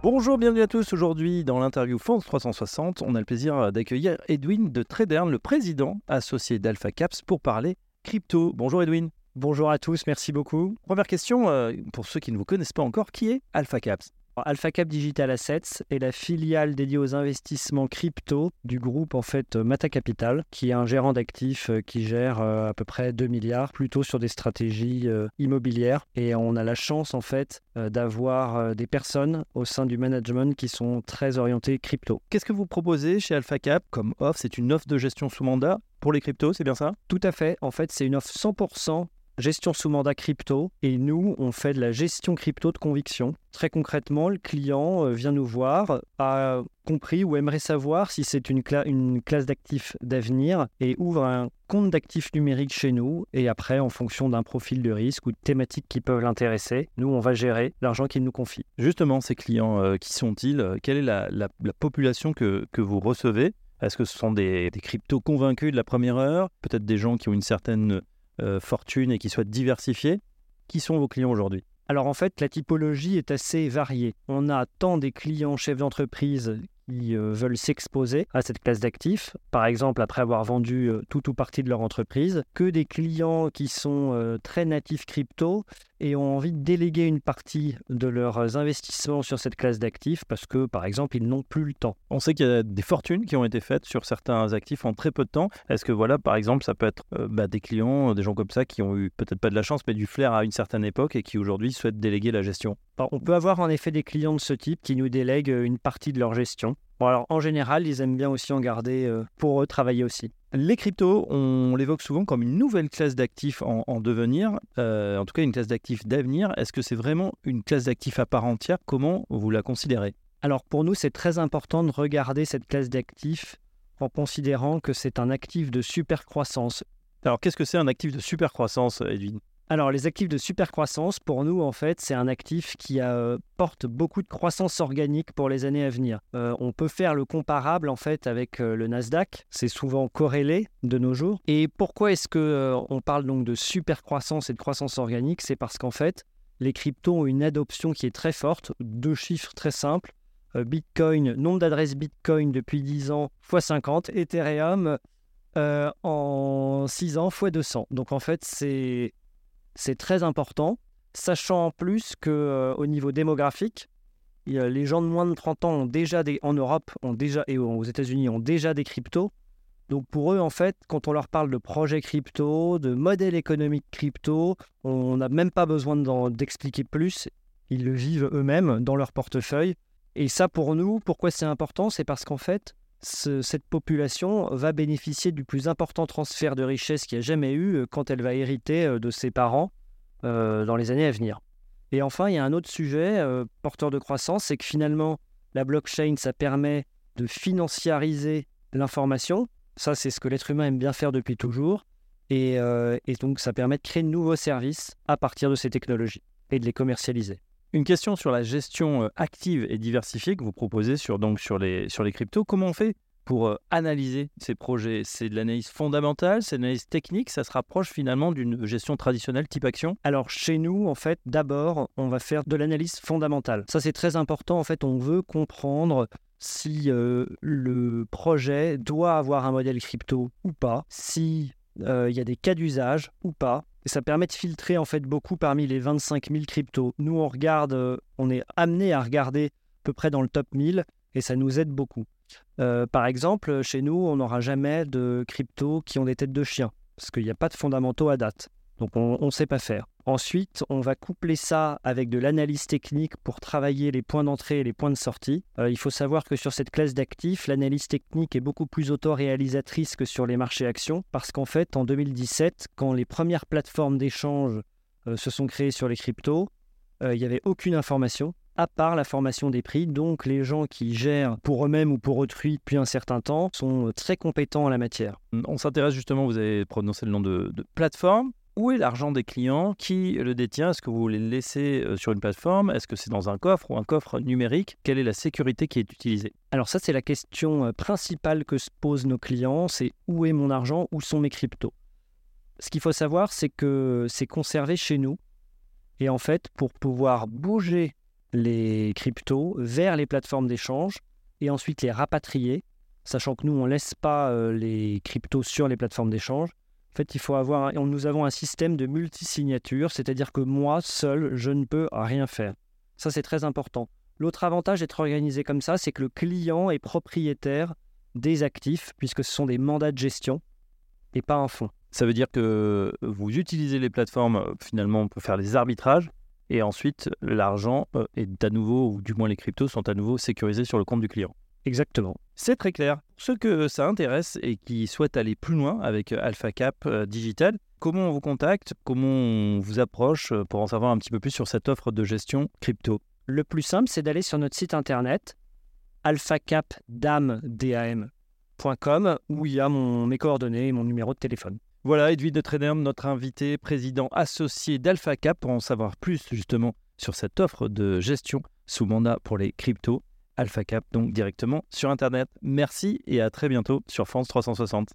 Bonjour, bienvenue à tous. Aujourd'hui, dans l'interview France 360, on a le plaisir d'accueillir Edwin de Tradern, le président associé d'Alpha Caps, pour parler crypto. Bonjour Edwin. Bonjour à tous, merci beaucoup. Première question, euh, pour ceux qui ne vous connaissent pas encore, qui est Alpha Caps? AlphaCap Digital Assets est la filiale dédiée aux investissements crypto du groupe en fait Mata Capital, qui est un gérant d'actifs euh, qui gère euh, à peu près 2 milliards, plutôt sur des stratégies euh, immobilières. Et on a la chance en fait d'avoir des personnes au sein du management qui sont très orientées crypto. Qu'est-ce que vous proposez chez AlphaCap comme offre? C'est une offre de gestion sous mandat pour les cryptos, c'est bien ça? Tout à fait. En fait, c'est une offre 100% gestion sous mandat crypto et nous, on fait de la gestion crypto de conviction. Très concrètement, le client euh, vient nous voir, a compris ou aimerait savoir si c'est une, classe d'actifs d'avenir et ouvre un compte d'actifs numériques chez nous et après, en fonction d'un profil de risque ou de thématiques qui peuvent l'intéresser, nous, on va gérer l'argent qu'il nous confie. Justement, ces clients, euh, qui sont-ils Quelle est la, la, population que, que vous recevez? Est-ce que ce sont des, des cryptos convaincus de la première heure? Peut-être des gens qui ont une certaine euh, fortune et qui souhaitent diversifier. Qui sont vos clients aujourd'hui? Alors en fait, la typologie est assez variée. On a tant des clients chefs d'entreprise qui euh, veulent s'exposer à cette classe d'actifs, par exemple après avoir vendu euh, tout ou partie de leur entreprise, que des clients qui sont très natifs crypto et ont envie de déléguer une partie de leurs investissements sur cette classe d'actifs parce que, par exemple, ils n'ont plus le temps. On sait qu'il y a des fortunes qui ont été faites sur certains actifs en très peu de temps. Est-ce que, voilà, par exemple, ça peut être bah, des clients, des gens comme ça qui ont eu peut-être pas de la chance, mais du flair à une certaine époque et qui aujourd'hui souhaitent déléguer la gestion? On peut avoir en effet des clients de ce type qui nous délèguent une partie de leur gestion. Bon, alors en général, ils aiment bien aussi en garder euh, pour eux, travailler aussi. Les cryptos, on l'évoque souvent comme une nouvelle classe d'actifs en, devenir, euh, en tout cas une classe d'actifs d'avenir. Est-ce que c'est vraiment une classe d'actifs à part entière? Comment vous la considérez? Alors pour nous, c'est très important de regarder cette classe d'actifs en considérant que c'est un actif de super croissance. Alors qu'est-ce que c'est un actif de super croissance, Edwin? Alors, les actifs de super croissance, pour nous, en fait, c'est un actif qui apporte euh, beaucoup de croissance organique pour les années à venir. Euh, on peut faire le comparable, en fait, avec euh, le Nasdaq. C'est souvent corrélé de nos jours. Et pourquoi est-ce que on parle donc de super croissance et de croissance organique? C'est parce qu'en fait, les cryptos ont une adoption qui est très forte. Deux chiffres très simples. Bitcoin, nombre d'adresses Bitcoin depuis 10 ans, x 50. Ethereum, en 6 ans, x 200. Donc en fait, c'est c'est très important, sachant en plus que euh, au niveau démographique, les gens de moins de 30 ans ont déjà des, en Europe ont déjà, et aux États-Unis ont déjà des cryptos. Donc pour eux, en fait, quand on leur parle de projets crypto, de modèles économiques crypto, on n'a même pas besoin d'expliquer plus. Ils le vivent eux-mêmes dans leur portefeuille. Et ça, pour nous, pourquoi c'est important? C'est parce qu'en fait, cette population va bénéficier du plus important transfert de richesse qu'il y a jamais eu euh, quand elle va hériter euh, de ses parents euh, dans les années à venir. Et enfin, il y a un autre sujet porteur de croissance, c'est que finalement, la blockchain, ça permet de financiariser l'information. Ça, c'est ce que l'être humain aime bien faire depuis toujours. Et, et donc, ça permet de créer de nouveaux services à partir de ces technologies et de les commercialiser. Une question sur la gestion euh, active et diversifiée que vous proposez sur, donc, sur, les, sur les cryptos. Comment on fait pour euh, analyser ces projets? C'est de l'analyse fondamentale, c'est de l'analyse technique, ça se rapproche finalement d'une gestion traditionnelle type action? Alors chez nous, en fait, d'abord, on va faire de l'analyse fondamentale. Ça c'est très important, en fait, on veut comprendre si euh, le projet doit avoir un modèle crypto ou pas, si il y a des cas d'usage ou pas, et ça permet de filtrer en fait beaucoup parmi les 25 000 cryptos. Nous, on regarde, euh, on est amené à regarder à peu près dans le top 1000 et ça nous aide beaucoup. Euh, par exemple, chez nous, on n'aura jamais de cryptos qui ont des têtes de chien parce qu'il n'y a pas de fondamentaux à date. Donc on ne sait pas faire. Ensuite, on va coupler ça avec de l'analyse technique pour travailler les points d'entrée et les points de sortie. Euh, il faut savoir que sur cette classe d'actifs, l'analyse technique est beaucoup plus autoréalisatrice que sur les marchés actions, parce qu'en fait, en 2017, quand les premières plateformes d'échange euh, se sont créées sur les cryptos, euh, il n'y avait aucune information à part la formation des prix. Donc les gens qui gèrent pour eux-mêmes ou pour autrui depuis un certain temps sont très compétents en la matière. On s'intéresse justement, vous avez prononcé le nom de, de plateforme où est l'argent des clients? Qui le détient? Est-ce que vous voulez le laisser euh, sur une plateforme? Est-ce que c'est dans un coffre ou un coffre numérique? Quelle est la sécurité qui est utilisée? Alors ça, c'est la question euh, principale que se posent nos clients, c'est où est mon argent? Où sont mes cryptos? Ce qu'il faut savoir, c'est que c'est conservé chez nous. Et en fait, pour pouvoir bouger les cryptos vers les plateformes d'échange et ensuite les rapatrier, sachant que nous, on ne laisse pas euh, les cryptos sur les plateformes d'échange. En fait, il faut avoir, nous avons un système de multisignature, c'est-à-dire que moi, seul, je ne peux rien faire. Ça, c'est très important. L'autre avantage d'être organisé comme ça, c'est que le client est propriétaire des actifs, puisque ce sont des mandats de gestion et pas un fonds. Ça veut dire que vous utilisez les plateformes, finalement, pour faire des arbitrages, et ensuite, l'argent euh, est à nouveau, ou du moins les cryptos sont à nouveau sécurisés sur le compte du client. Exactement. C'est très clair. Ceux que ça intéresse et qui souhaitent aller plus loin avec euh, AlphaCap euh, Digital, comment on vous contacte Comment on vous approche pour en savoir un petit peu plus sur cette offre de gestion crypto? Le plus simple, c'est d'aller sur notre site internet alphacapdam.com où il y a mon, mes coordonnées et mon numéro de téléphone. Voilà, Edwin de Trenum, notre invité, président associé d'AlphaCap, pour en savoir plus justement sur cette offre de gestion sous mandat pour les cryptos. AlphaCap, donc directement sur Internet. Merci et à très bientôt sur France 360.